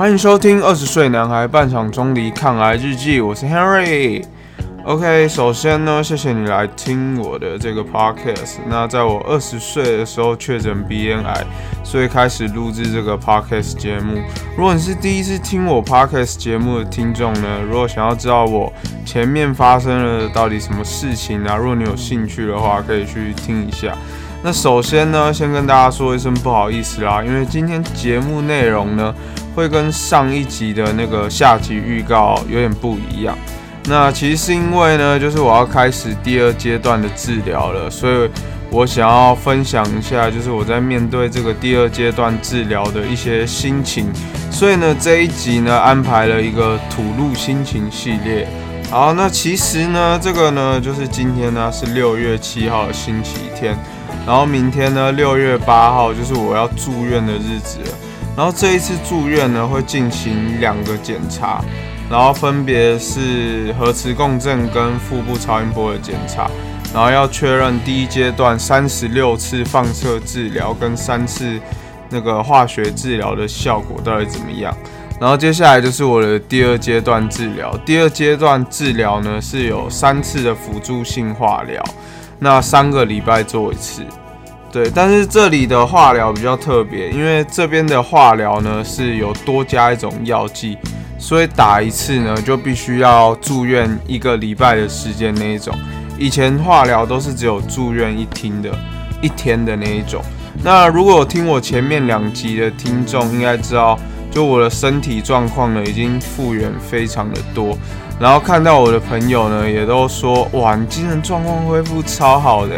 欢迎收听《二十岁男孩半场中离抗癌日记》，我是 Henry。OK，首先呢，谢谢你来听我的这个 podcast。那在我二十岁的时候确诊鼻咽癌，所以开始录制这个 podcast 节目。如果你是第一次听我 podcast 节目的听众呢，如果想要知道我前面发生了到底什么事情啊，如果你有兴趣的话，可以去听一下。那首先呢，先跟大家说一声不好意思啦，因为今天节目内容呢，会跟上一集的那个下集预告有点不一样。那其实是因为呢，就是我要开始第二阶段的治疗了，所以我想要分享一下，就是我在面对这个第二阶段治疗的一些心情。所以呢，这一集呢安排了一个吐露心情系列。好，那其实呢，这个呢就是今天呢是六月七号星期天，然后明天呢六月八号就是我要住院的日子了。然后这一次住院呢会进行两个检查。然后分别是核磁共振跟腹部超音波的检查，然后要确认第一阶段三十六次放射治疗跟三次那个化学治疗的效果到底怎么样。然后接下来就是我的第二阶段治疗，第二阶段治疗呢是有三次的辅助性化疗，那三个礼拜做一次。对，但是这里的化疗比较特别，因为这边的化疗呢是有多加一种药剂。所以打一次呢，就必须要住院一个礼拜的时间那一种。以前化疗都是只有住院一听的，一天的那一种。那如果听我前面两集的听众应该知道，就我的身体状况呢已经复原非常的多。然后看到我的朋友呢也都说，哇，你精神状况恢复超好的。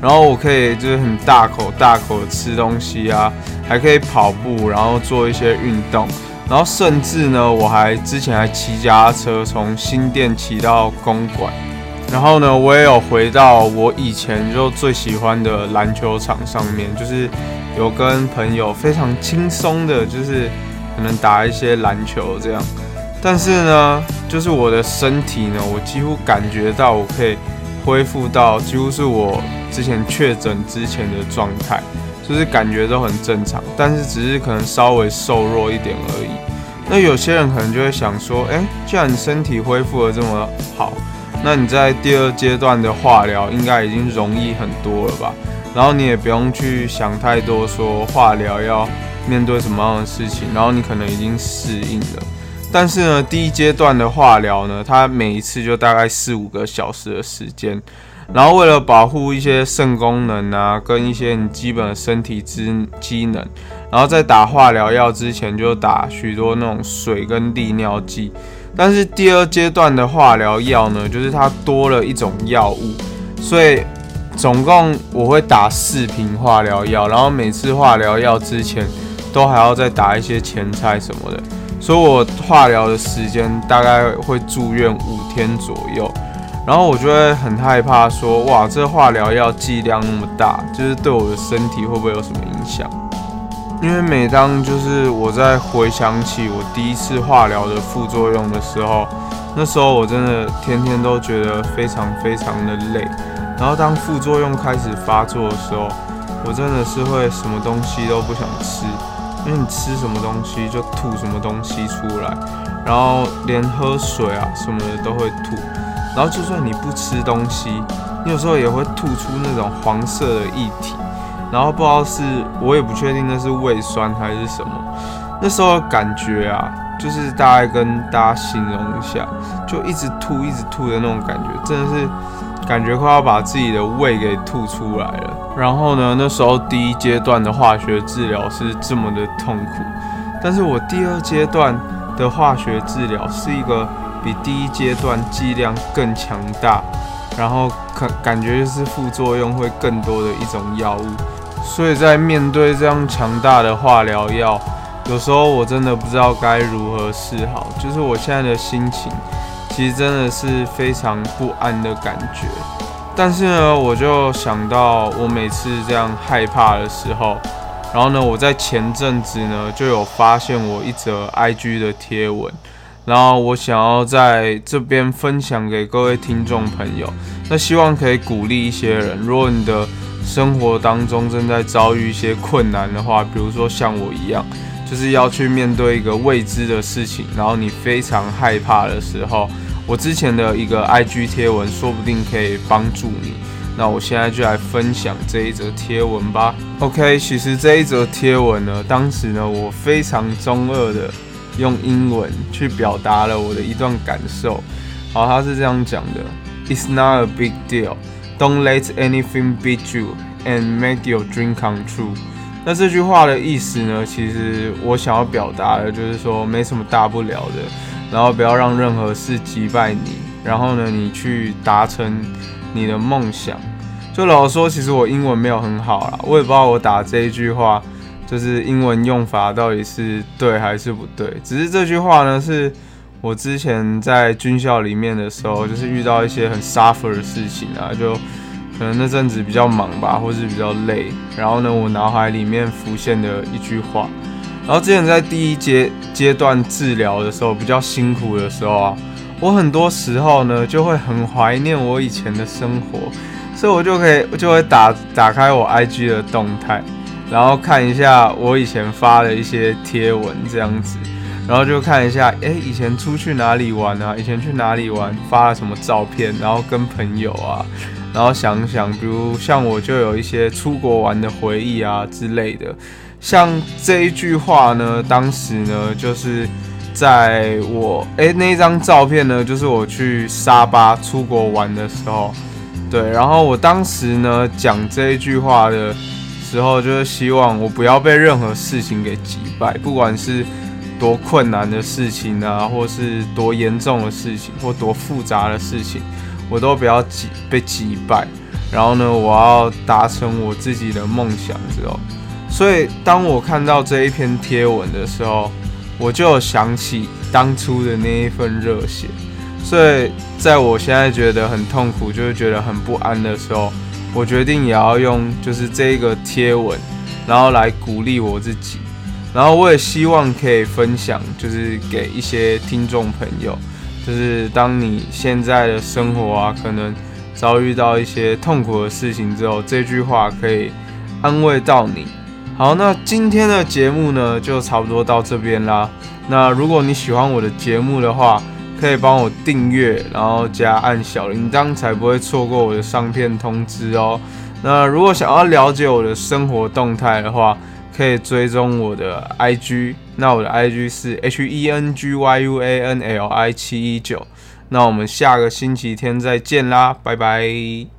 然后我可以就是很大口大口的吃东西啊，还可以跑步，然后做一些运动。然后甚至呢，我还之前还骑脚踏车从新店骑到公馆，然后呢，我也有回到我以前就最喜欢的篮球场上面，就是有跟朋友非常轻松的，就是可能打一些篮球这样。但是呢，就是我的身体呢，我几乎感觉到我可以恢复到几乎是我之前确诊之前的状态。就是感觉都很正常，但是只是可能稍微瘦弱一点而已。那有些人可能就会想说，哎，既然你身体恢复的这么好，那你在第二阶段的化疗应该已经容易很多了吧？然后你也不用去想太多，说化疗要面对什么样的事情，然后你可能已经适应了。但是呢，第一阶段的化疗呢，它每一次就大概四五个小时的时间。然后为了保护一些肾功能啊，跟一些你基本的身体之机能，然后在打化疗药之前就打许多那种水跟利尿剂。但是第二阶段的化疗药呢，就是它多了一种药物，所以总共我会打四瓶化疗药，然后每次化疗药之前都还要再打一些前菜什么的，所以我化疗的时间大概会住院五天左右。然后我就会很害怕，说哇，这化疗药剂量那么大，就是对我的身体会不会有什么影响？因为每当就是我在回想起我第一次化疗的副作用的时候，那时候我真的天天都觉得非常非常的累。然后当副作用开始发作的时候，我真的是会什么东西都不想吃，因为你吃什么东西就吐什么东西出来，然后连喝水啊什么的都会吐。然后就算你不吃东西，你有时候也会吐出那种黄色的液体，然后不知道是我也不确定那是胃酸还是什么。那时候感觉啊，就是大概跟大家形容一下，就一直吐一直吐的那种感觉，真的是感觉快要把自己的胃给吐出来了。然后呢，那时候第一阶段的化学治疗是这么的痛苦，但是我第二阶段的化学治疗是一个。比第一阶段剂量更强大，然后可感觉就是副作用会更多的一种药物，所以在面对这样强大的化疗药，有时候我真的不知道该如何是好。就是我现在的心情，其实真的是非常不安的感觉。但是呢，我就想到我每次这样害怕的时候，然后呢，我在前阵子呢就有发现我一则 IG 的贴文。然后我想要在这边分享给各位听众朋友，那希望可以鼓励一些人。如果你的生活当中正在遭遇一些困难的话，比如说像我一样，就是要去面对一个未知的事情，然后你非常害怕的时候，我之前的一个 IG 贴文说不定可以帮助你。那我现在就来分享这一则贴文吧。OK，其实这一则贴文呢，当时呢我非常中二的用英文去表达了我的一段感受。好，他是这样讲的：It's not a big deal. Don't let anything beat you and make your dream come true. 那这句话的意思呢，其实我想要表达的就是说，没什么大不了的，然后不要让任何事击败你，然后呢，你去达成。你的梦想，就老实说，其实我英文没有很好啦，我也不知道我打这一句话，就是英文用法到底是对还是不对。只是这句话呢，是我之前在军校里面的时候，就是遇到一些很 suffer 的事情啊，就可能那阵子比较忙吧，或是比较累，然后呢，我脑海里面浮现的一句话。然后之前在第一阶阶段治疗的时候，比较辛苦的时候啊。我很多时候呢，就会很怀念我以前的生活，所以我就可以就会打打开我 IG 的动态，然后看一下我以前发的一些贴文这样子，然后就看一下，哎，以前出去哪里玩啊？以前去哪里玩？发了什么照片？然后跟朋友啊，然后想想，比如像我就有一些出国玩的回忆啊之类的，像这一句话呢，当时呢就是。在我哎那张照片呢，就是我去沙巴出国玩的时候，对，然后我当时呢讲这一句话的时候，就是希望我不要被任何事情给击败，不管是多困难的事情啊，或是多严重的事情，或多复杂的事情，我都不要击被击败。然后呢，我要达成我自己的梦想之后，所以当我看到这一篇贴文的时候。我就想起当初的那一份热血，所以在我现在觉得很痛苦，就是觉得很不安的时候，我决定也要用就是这个贴文，然后来鼓励我自己，然后我也希望可以分享，就是给一些听众朋友，就是当你现在的生活啊，可能遭遇到一些痛苦的事情之后，这句话可以安慰到你。好，那今天的节目呢，就差不多到这边啦。那如果你喜欢我的节目的话，可以帮我订阅，然后加按小铃铛，才不会错过我的上片通知哦。那如果想要了解我的生活动态的话，可以追踪我的 IG。那我的 IG 是 H E N G Y U A N L I 七一九。那我们下个星期天再见啦，拜拜。